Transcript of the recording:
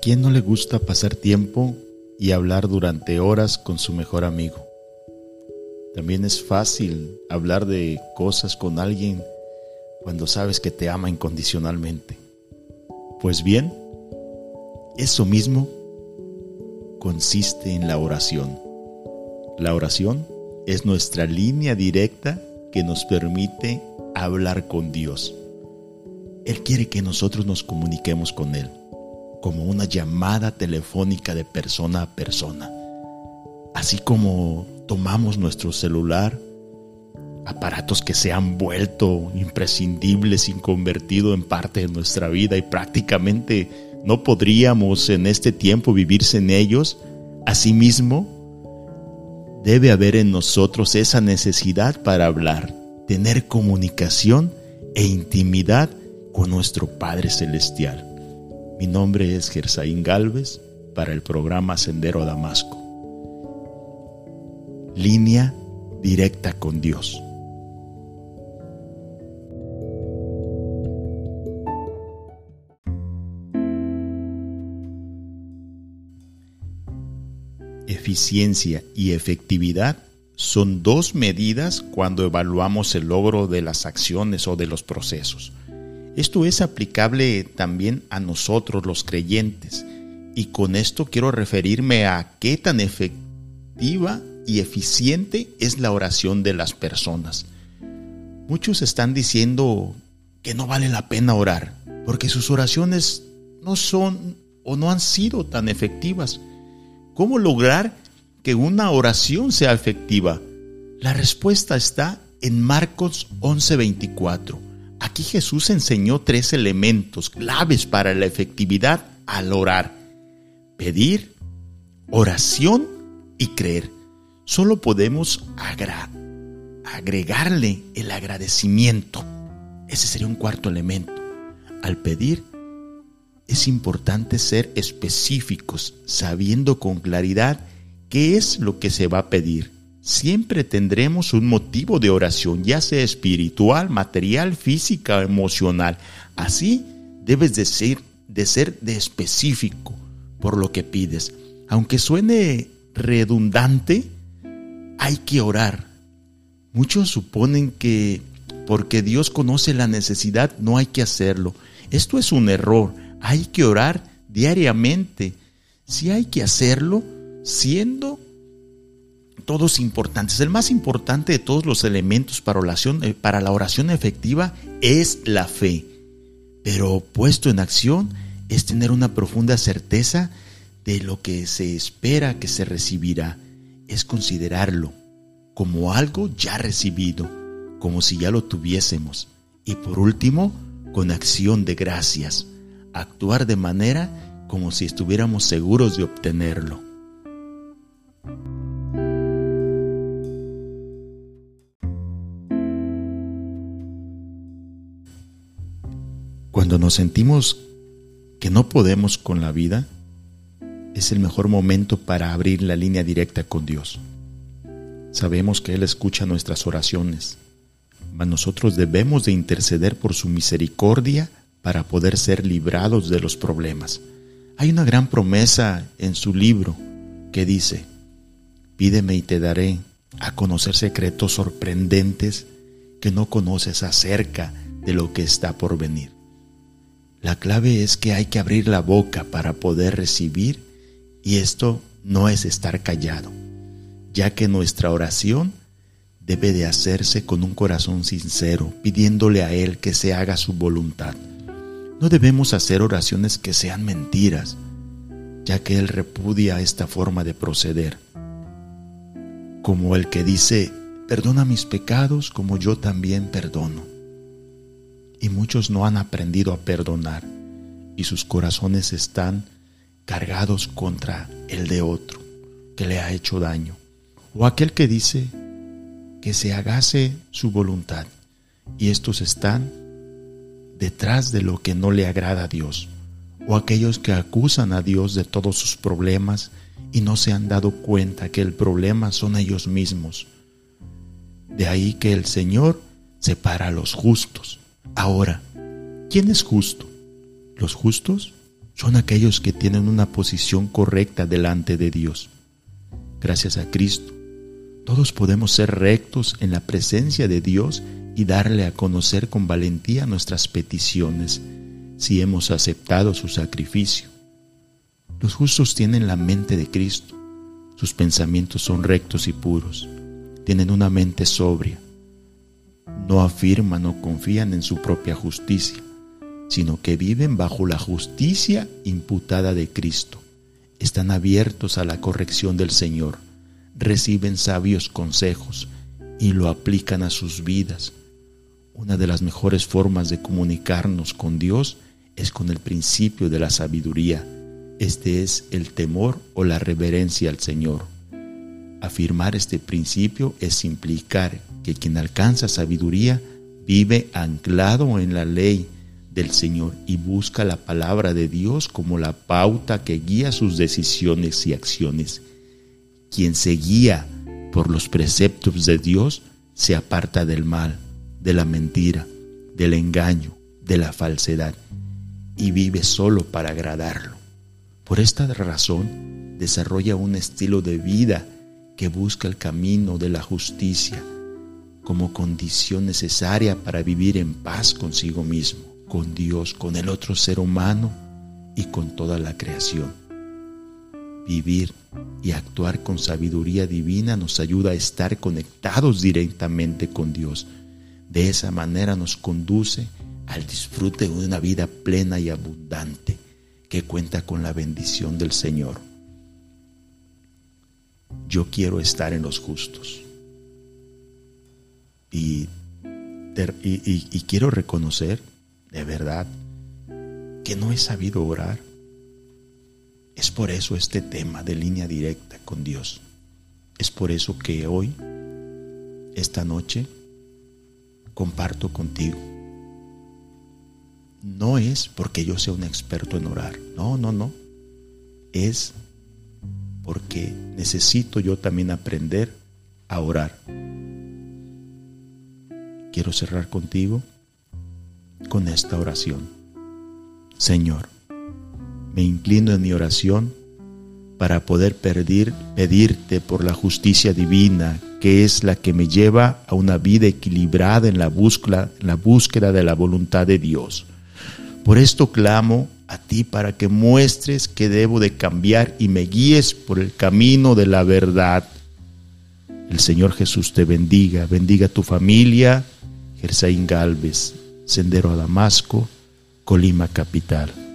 quién no le gusta pasar tiempo y hablar durante horas con su mejor amigo? También es fácil hablar de cosas con alguien cuando sabes que te ama incondicionalmente. Pues bien, eso mismo consiste en la oración. La oración es nuestra línea directa que nos permite hablar con Dios. Él quiere que nosotros nos comuniquemos con Él como una llamada telefónica de persona a persona. Así como tomamos nuestro celular, aparatos que se han vuelto imprescindibles y convertido en parte de nuestra vida y prácticamente no podríamos en este tiempo vivir sin ellos, asimismo, debe haber en nosotros esa necesidad para hablar, tener comunicación e intimidad con nuestro Padre Celestial. Mi nombre es Gersaín Galvez para el programa Sendero Damasco. Línea directa con Dios. Eficiencia y efectividad son dos medidas cuando evaluamos el logro de las acciones o de los procesos. Esto es aplicable también a nosotros los creyentes y con esto quiero referirme a qué tan efectiva y eficiente es la oración de las personas. Muchos están diciendo que no vale la pena orar porque sus oraciones no son o no han sido tan efectivas. ¿Cómo lograr que una oración sea efectiva? La respuesta está en Marcos 11:24 Jesús enseñó tres elementos claves para la efectividad al orar. Pedir, oración y creer. Solo podemos agregarle el agradecimiento. Ese sería un cuarto elemento. Al pedir, es importante ser específicos, sabiendo con claridad qué es lo que se va a pedir siempre tendremos un motivo de oración, ya sea espiritual, material, física o emocional. Así debes de ser, de ser de específico por lo que pides. Aunque suene redundante, hay que orar. Muchos suponen que porque Dios conoce la necesidad no hay que hacerlo. Esto es un error. Hay que orar diariamente. Si hay que hacerlo siendo todos importantes. El más importante de todos los elementos para, oración, eh, para la oración efectiva es la fe. Pero puesto en acción es tener una profunda certeza de lo que se espera que se recibirá. Es considerarlo como algo ya recibido, como si ya lo tuviésemos. Y por último, con acción de gracias, actuar de manera como si estuviéramos seguros de obtenerlo. Cuando nos sentimos que no podemos con la vida, es el mejor momento para abrir la línea directa con Dios. Sabemos que Él escucha nuestras oraciones, mas nosotros debemos de interceder por su misericordia para poder ser librados de los problemas. Hay una gran promesa en su libro que dice, pídeme y te daré a conocer secretos sorprendentes que no conoces acerca de lo que está por venir. La clave es que hay que abrir la boca para poder recibir y esto no es estar callado, ya que nuestra oración debe de hacerse con un corazón sincero, pidiéndole a Él que se haga su voluntad. No debemos hacer oraciones que sean mentiras, ya que Él repudia esta forma de proceder. Como el que dice, perdona mis pecados como yo también perdono y muchos no han aprendido a perdonar y sus corazones están cargados contra el de otro que le ha hecho daño. O aquel que dice que se hagase su voluntad y estos están detrás de lo que no le agrada a Dios. O aquellos que acusan a Dios de todos sus problemas y no se han dado cuenta que el problema son ellos mismos. De ahí que el Señor separa a los justos Ahora, ¿quién es justo? ¿Los justos son aquellos que tienen una posición correcta delante de Dios. Gracias a Cristo, todos podemos ser rectos en la presencia de Dios y darle a conocer con valentía nuestras peticiones si hemos aceptado su sacrificio. Los justos tienen la mente de Cristo, sus pensamientos son rectos y puros, tienen una mente sobria, no afirman o confían en su propia justicia, sino que viven bajo la justicia imputada de Cristo. Están abiertos a la corrección del Señor, reciben sabios consejos y lo aplican a sus vidas. Una de las mejores formas de comunicarnos con Dios es con el principio de la sabiduría. Este es el temor o la reverencia al Señor. Afirmar este principio es implicar que quien alcanza sabiduría vive anclado en la ley del Señor y busca la palabra de Dios como la pauta que guía sus decisiones y acciones. Quien se guía por los preceptos de Dios se aparta del mal, de la mentira, del engaño, de la falsedad y vive solo para agradarlo. Por esta razón desarrolla un estilo de vida que busca el camino de la justicia como condición necesaria para vivir en paz consigo mismo, con Dios, con el otro ser humano y con toda la creación. Vivir y actuar con sabiduría divina nos ayuda a estar conectados directamente con Dios. De esa manera nos conduce al disfrute de una vida plena y abundante que cuenta con la bendición del Señor yo quiero estar en los justos. Y, y, quiero reconocer, de verdad, que no he sabido orar. Es por eso este tema de línea directa con Dios. Es por eso que hoy, esta noche, comparto contigo. No es porque yo sea un experto en orar. No, no, no. Es porque necesito yo también aprender a orar. Quiero cerrar contigo con esta oración. Señor, me inclino en mi oración para poder pedir, pedirte por la justicia divina, que es la que me lleva a una vida equilibrada en la búsqueda, en la búsqueda de la voluntad de Dios. Por esto clamo a ti para que muestres que debo de cambiar y me guíes por el camino de la verdad. El Señor Jesús te bendiga, bendiga tu familia, Gersaín Galvez, Sendero a Damasco, Colima Capital.